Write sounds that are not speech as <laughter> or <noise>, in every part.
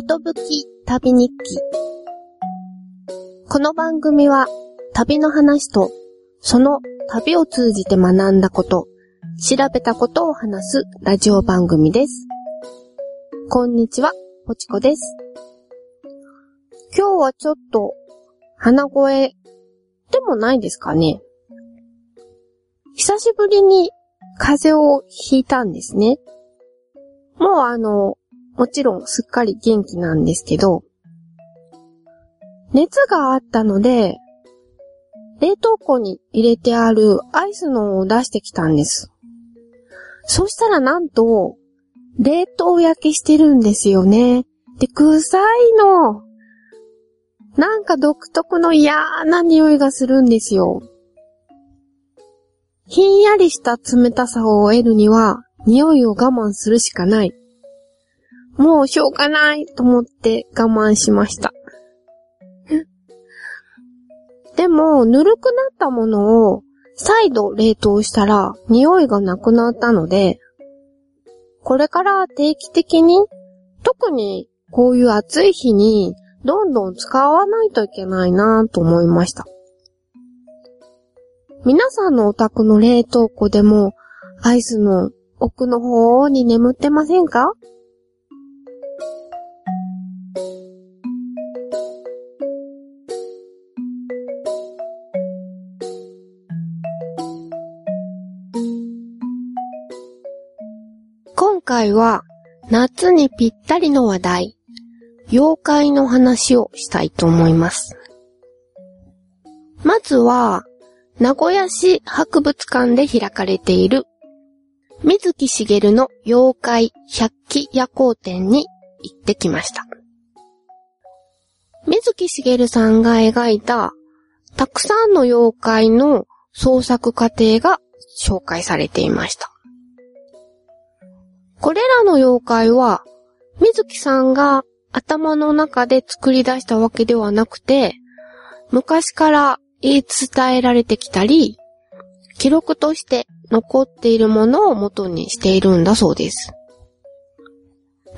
ことぶき旅日記。この番組は旅の話とその旅を通じて学んだこと、調べたことを話すラジオ番組です。こんにちは、ぽちこです。今日はちょっと鼻声でもないですかね。久しぶりに風邪をひいたんですね。もうあの、もちろんすっかり元気なんですけど、熱があったので、冷凍庫に入れてあるアイスのを出してきたんです。そしたらなんと、冷凍焼けしてるんですよね。で、臭いの。なんか独特の嫌な匂いがするんですよ。ひんやりした冷たさを得るには、匂いを我慢するしかない。もうしょうがないと思って我慢しました。でも、ぬるくなったものを再度冷凍したら匂いがなくなったので、これから定期的に、特にこういう暑い日にどんどん使わないといけないなと思いました。皆さんのお宅の冷凍庫でもアイスの奥の方に眠ってませんか？回は夏にぴったりの話題、妖怪の話をしたいと思います。まずは、名古屋市博物館で開かれている、水木しげるの妖怪百鬼夜行展に行ってきました。水木しげるさんが描いた、たくさんの妖怪の創作過程が紹介されていました。これらの妖怪は、水木さんが頭の中で作り出したわけではなくて、昔から言い伝えられてきたり、記録として残っているものを元にしているんだそうです。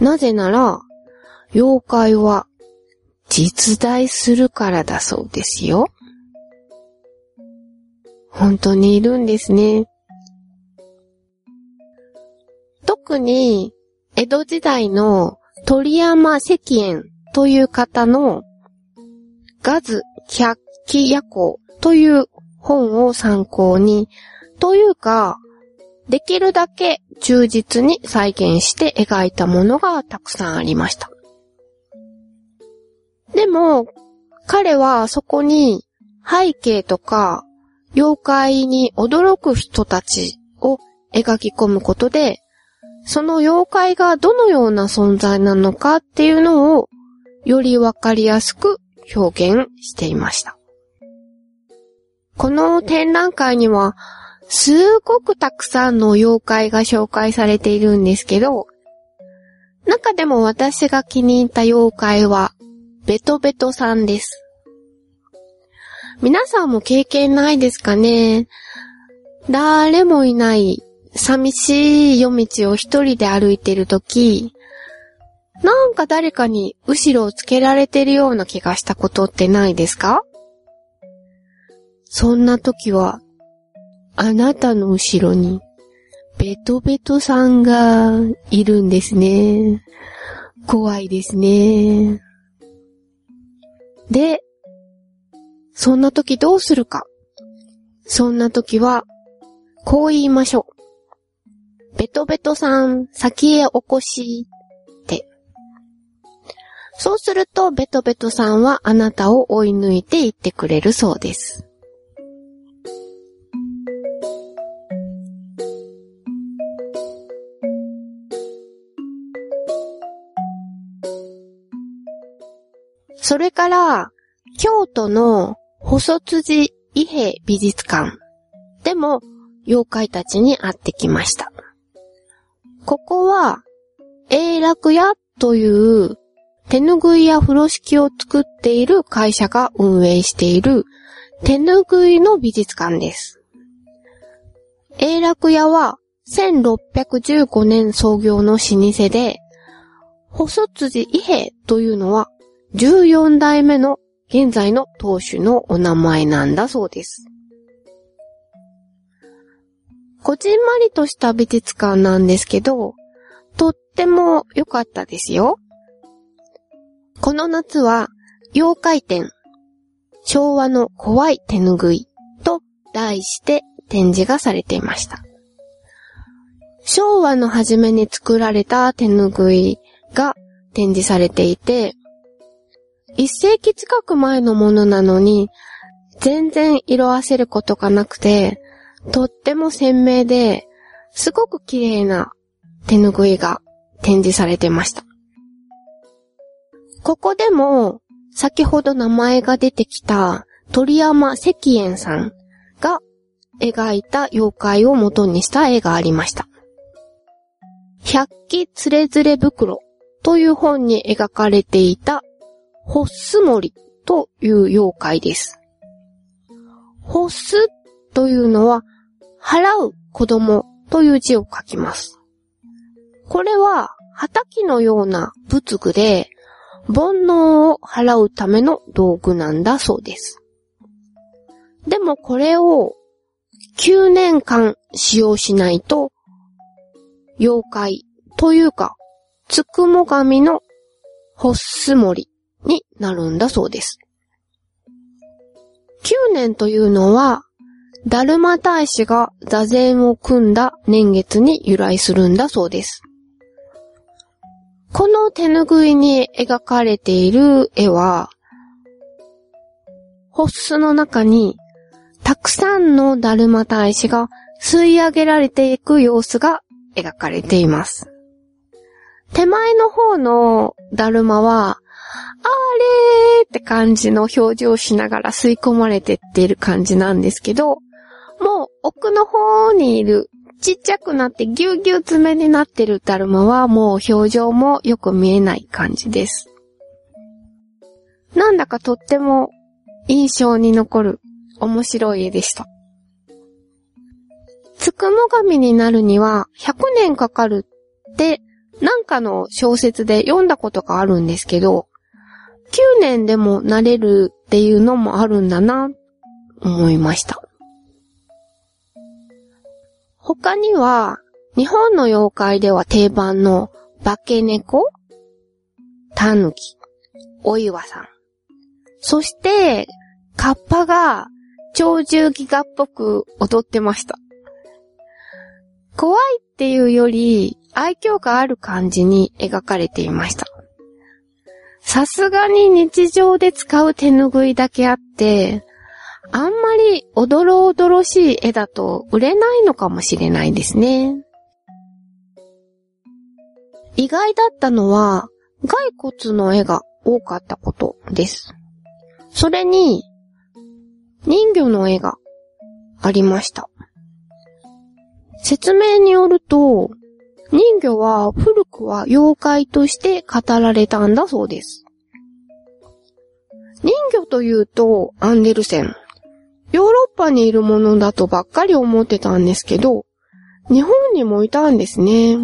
なぜなら、妖怪は実在するからだそうですよ。本当にいるんですね。特に、江戸時代の鳥山石燕という方の、ガズ百鬼夜行という本を参考に、というか、できるだけ忠実に再現して描いたものがたくさんありました。でも、彼はそこに背景とか妖怪に驚く人たちを描き込むことで、その妖怪がどのような存在なのかっていうのをよりわかりやすく表現していました。この展覧会にはすごくたくさんの妖怪が紹介されているんですけど、中でも私が気に入った妖怪はベトベトさんです。皆さんも経験ないですかね？誰もいない寂しい夜道を一人で歩いてるとき、なんか誰かに後ろをつけられてるような気がしたことってないですか？そんな時は、あなたの後ろに、ベトベトさんがいるんですね。怖いですね。で、そんな時どうするか？そんな時は、こう言いましょう。ベトベトさん、先へお越し、って。そうすると、ベトベトさんはあなたを追い抜いていってくれるそうです。それから、京都の細辻伊兵美術館でも妖怪たちに会ってきました。ここは、永楽屋という手ぬぐいや風呂敷を作っている会社が運営している手ぬぐいの美術館です。永楽屋は1615年創業の老舗で、細辻伊兵というのは14代目の現在の当主のお名前なんだそうです。こじんまりとした美術館なんですけど、とっても良かったですよ。この夏は妖怪展、昭和の怖い手ぬぐいと題して展示がされていました。昭和の初めに作られた手ぬぐいが展示されていて、一世紀近く前のものなのに、全然色あせることがなくて、とっても鮮明で、すごく綺麗な手ぬぐいが展示されてました。ここでも、先ほど名前が出てきた鳥山石燕さんが描いた妖怪を元にした絵がありました。百鬼つれづれ袋という本に描かれていた、ホッスモリという妖怪です。ホッスというのは、払う子供という字を書きます。これは、畑のような仏具で、煩悩を払うための道具なんだそうです。でもこれを9年間使用しないと、妖怪というか、つくも神のホッスモリになるんだそうです。9年というのは、ダルマ大使が座禅を組んだ年月に由来するんだそうです。この手ぬぐいに描かれている絵は、ホッスの中にたくさんのだるま大使が吸い上げられていく様子が描かれています。手前の方のだるまは、あれーって感じの表情をしながら吸い込まれてっている感じなんですけど、もう奥の方にいるちっちゃくなってぎゅうぎゅう爪になってるだるまはもう表情もよく見えない感じです。なんだかとっても印象に残る面白い絵でした。つくも神になるには100年かかるってなんかの小説で読んだことがあるんですけど、9年でもなれるっていうのもあるんだな、思いました。他には、日本の妖怪では定番の化け猫、タヌキ、お岩さん。そして、カッパが鳥獣ギガっぽく踊ってました。怖いっていうより愛嬌がある感じに描かれていました。さすがに日常で使う手ぬぐいだけあって、あんまりおどろおどろしい絵だと売れないのかもしれないですね。意外だったのは、骸骨の絵が多かったことです。それに、人魚の絵がありました。説明によると、人魚は古くは妖怪として語られたんだそうです。人魚というとアンデルセン。ヨーロッパにいるものだとばっかり思ってたんですけど、日本にもいたんですね。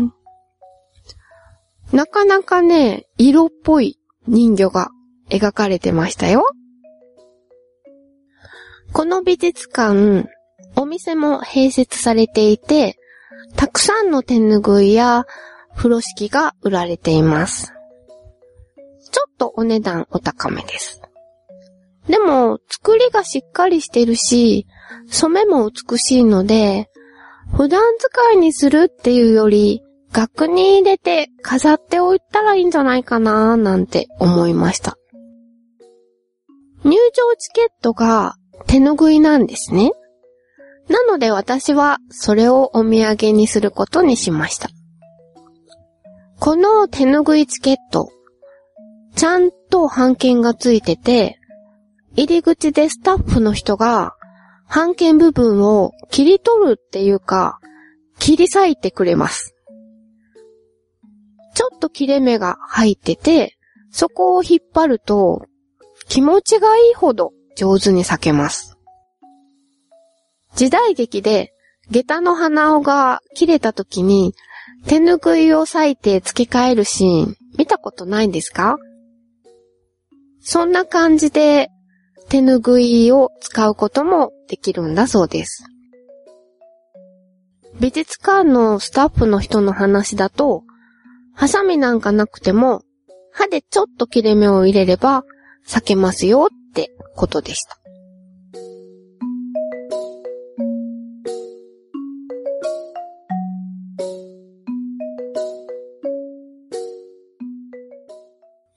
なかなかね、色っぽい人魚が描かれてましたよ。この美術館、お店も併設されていて、たくさんの手ぬぐいや風呂敷が売られています。ちょっとお値段お高めです。でも、作りがしっかりしてるし、染めも美しいので、普段使いにするっていうより、額に入れて飾っておいたらいいんじゃないかなーなんて思いました。入場チケットが手ぬぐいなんですね。なので私はそれをお土産にすることにしました。この手ぬぐいチケット、ちゃんと半券がついてて、入り口でスタッフの人が半券部分を切り取るっていうか、切り裂いてくれます。ちょっと切れ目が入ってて、そこを引っ張ると気持ちがいいほど上手に裂けます。時代劇で下駄の鼻緒が切れた時に手ぬぐいを裂いて付け替えるシーン見たことないんですか？そんな感じで手ぬぐいを使うこともできるんだそうです。美術館のスタッフの人の話だと、ハサミなんかなくても、歯でちょっと切れ目を入れれば裂けますよってことでした。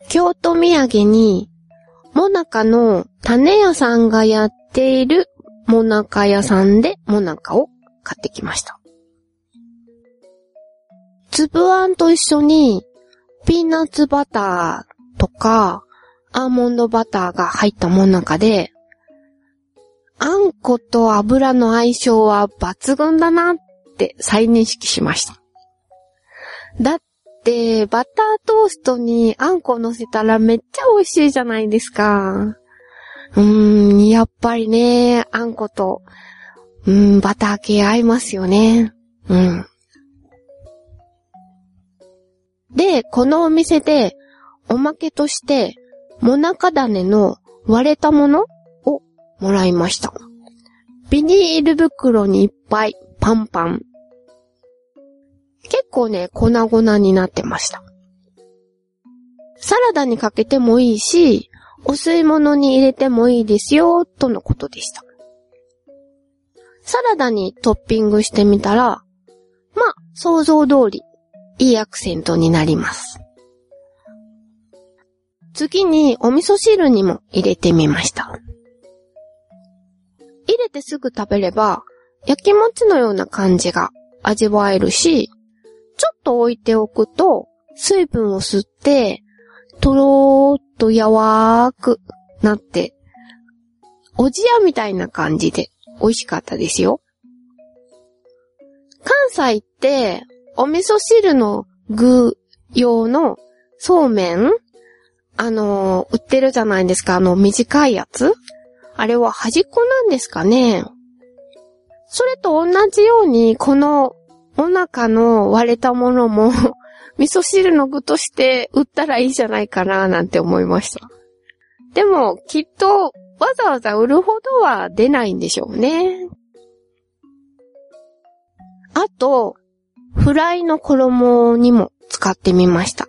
京都土産に、もなかの種屋さんがやっているもなか屋さんでもなかを買ってきました。粒あんと一緒に、ピーナッツバターとか、アーモンドバターが入ったもなかで、あんこと油の相性は抜群だなって再認識しました。だっ、バタートーストにあんこ乗せたらめっちゃ美味しいじゃないですか。うーん、やっぱりね、あんこと、うん、バター系合いますよね。うん。で、このお店で、おまけとして、もなか種の割れたものをもらいました。ビニール袋にいっぱいパンパン結構ね、粉々になってました。サラダにかけてもいいし、お吸い物に入れてもいいですよ、とのことでした。サラダにトッピングしてみたら、まあ、想像通り、いいアクセントになります。次にお味噌汁にも入れてみました。入れてすぐ食べれば、焼き餅のような感じが味わえるし、ちょっと置いておくと、水分を吸って、とろーっと柔ーくなって、おじやみたいな感じで美味しかったですよ。関西って、お味噌汁の具用のそうめんあのー、売ってるじゃないですか、あの短いやつ？あれは端っこなんですかねそれと同じように、このお腹の割れたものも <laughs> 味噌汁の具として売ったらいいじゃないかななんて思いました。でも、きっと、わざわざ売るほどは出ないんでしょうね。あと、フライの衣にも使ってみました。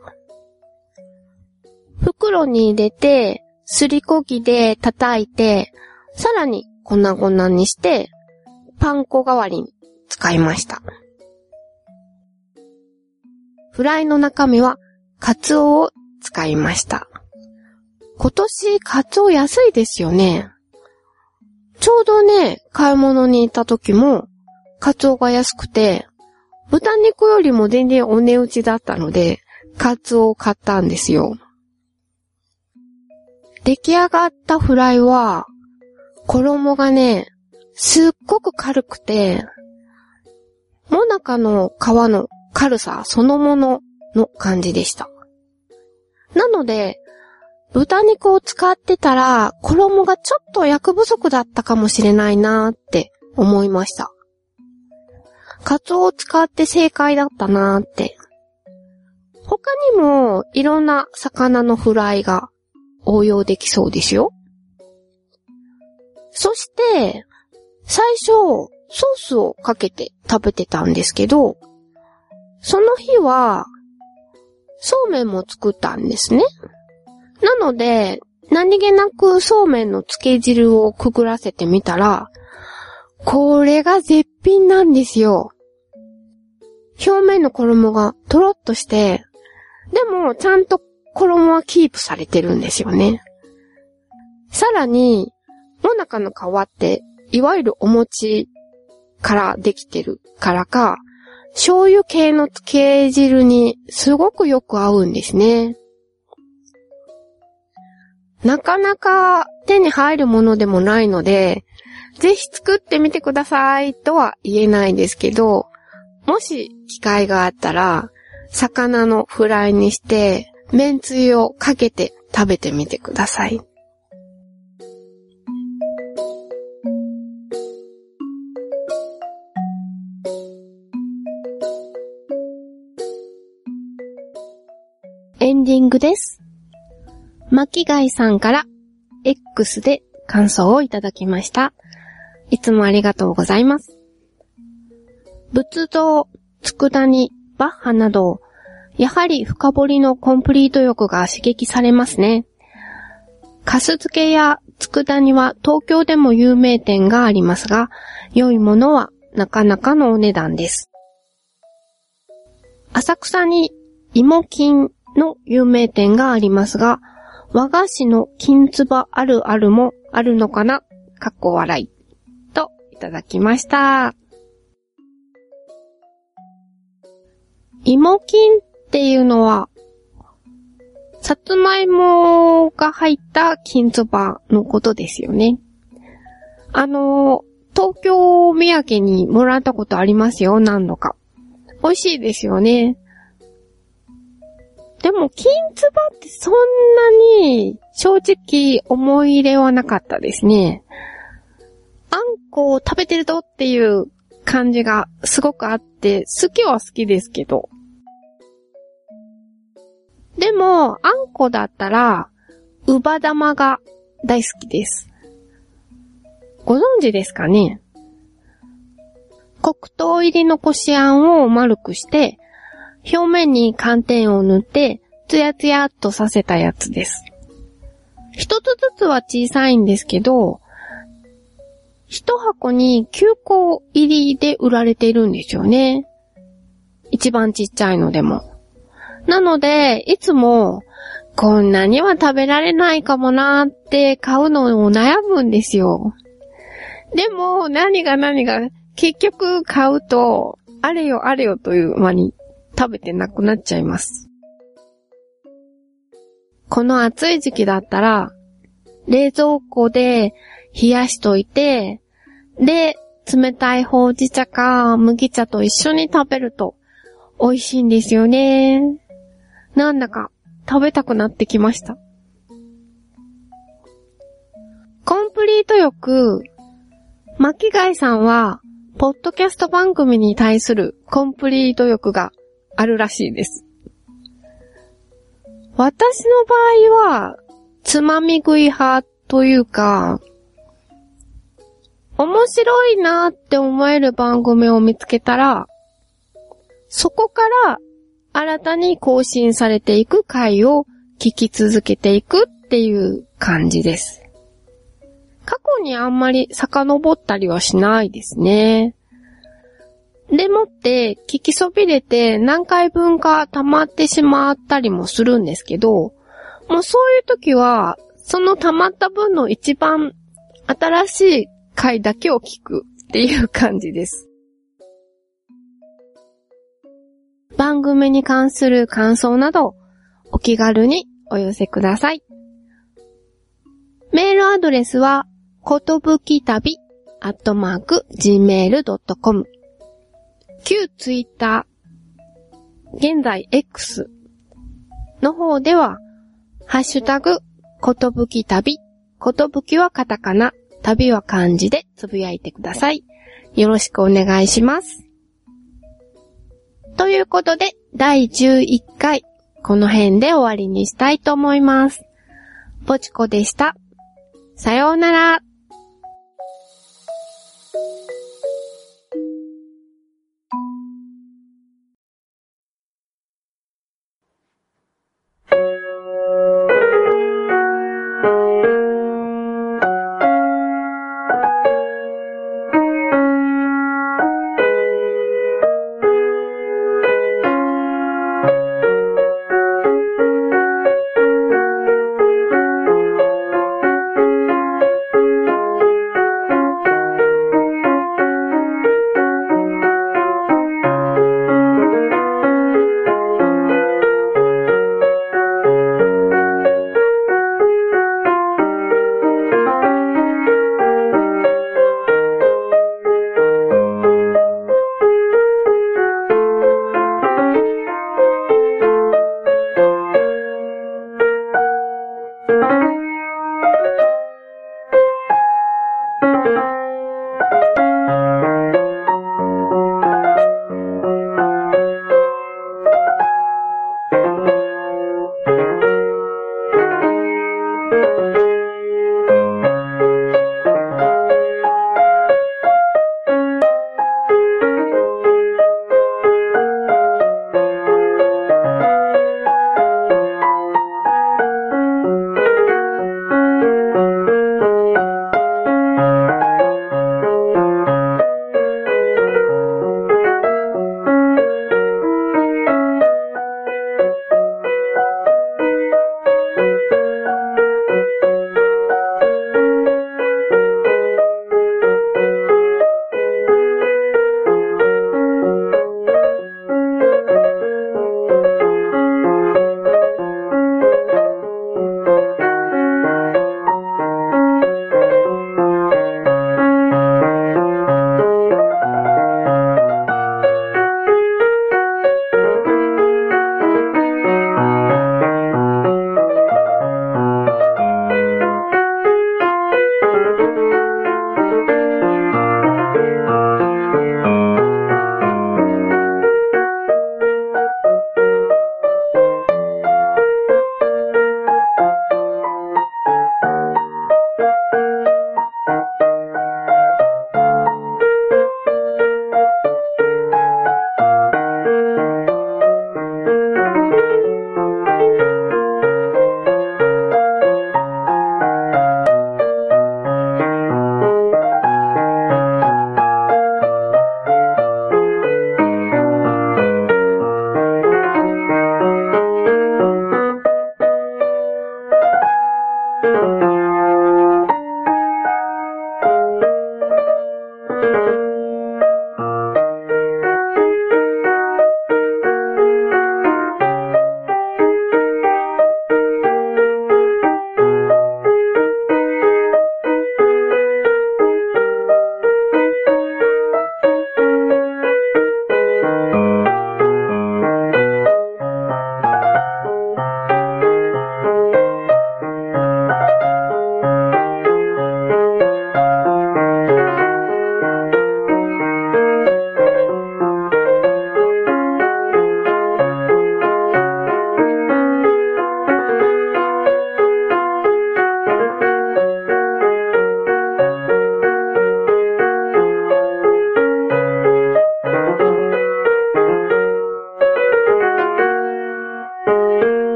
袋に入れて、すりこぎで叩いて、さらに粉々にして、パン粉代わりに使いました。フライの中身はカツオを使いました。今年カツオ安いですよね。ちょうどね、買い物に行った時も、カツオが安くて、豚肉よりも全然お値打ちだったので、カツオを買ったんですよ。出来上がったフライは、衣がね、すっごく軽くて、もなかの皮の軽さそのものの感じでした。なので、豚肉を使ってたら、衣がちょっと役不足だったかもしれないなーって思いました。カツオを使って正解だったなーって。他にも、いろんな魚のフライが応用できそうですよ。そして、最初、ソースをかけて食べてたんですけど、その日は、そうめんも作ったんですね。なので、何気なくそうめんの漬け汁をくぐらせてみたら、これが絶品なんですよ。表面の衣がとろっとして、でもちゃんと衣はキープされてるんですよね。さらに、もなかの皮って、いわゆるお餅からできてるからか、醤油系の漬け汁にすごくよく合うんですね。なかなか手に入るものでもないので、ぜひ作ってみてくださいとは言えないんですけど、もし機会があったら、魚のフライにして、麺つゆをかけて食べてみてください。ディングです。巻貝さんから X で感想をいただきました。いつもありがとうございます。仏像、佃煮、バッハなど、やはり深掘りのコンプリート欲が刺激されますね。カス漬けや佃煮は東京でも有名店がありますが、良いものはなかなかのお値段です。浅草に芋金の有名店がありますが、和菓子の金唾あるあるもあるのかな？かっこ笑い。と、いただきました。芋金っていうのは、さつまいもが入った金唾のことですよね。あの、東京土産にもらったことありますよ、何度か。美味しいですよね。でも、金つばってそんなに正直思い入れはなかったですね。あんこを食べてるとっていう感じがすごくあって、好きは好きですけど。でも、あんこだったら、うば玉が大好きです。ご存知ですかね？黒糖入りのこしあんを丸くして、表面に寒天を塗って、ツヤツヤっとさせたやつです。一つずつは小さいんですけど、一箱に9個入りで売られているんですよね。一番ちっちゃいのでも。なので、いつも、こんなには食べられないかもなーって買うのを悩むんですよ。でも、何が何が、結局買うと、あれよあれよという間に食べてなくなっちゃいます。この暑い時期だったら、冷蔵庫で冷やしといて、で、冷たいほうじ茶か麦茶と一緒に食べると美味しいんですよね。なんだか食べたくなってきました。コンプリート欲、巻貝さんは、ポッドキャスト番組に対するコンプリート欲があるらしいです。私の場合は、つまみ食い派というか、面白いなって思える番組を見つけたら、そこから新たに更新されていく回を聞き続けていくっていう感じです。過去にあんまり遡ったりはしないですね。でもって、聞きそびれて何回分か溜まってしまったりもするんですけど、もうそういう時は、その溜まった分の一番新しい回だけを聞くっていう感じです。番組に関する感想など、お気軽にお寄せください。メールアドレスは、ことぶき旅、アットマーク、gmail.com。旧ツイッター、現在 X の方では、ハッシュタグ、ことぶき旅、ことぶきはカタカナ、旅は漢字でつぶやいてください。よろしくお願いします。ということで、第11回、この辺で終わりにしたいと思います。ポチコでした。さようなら。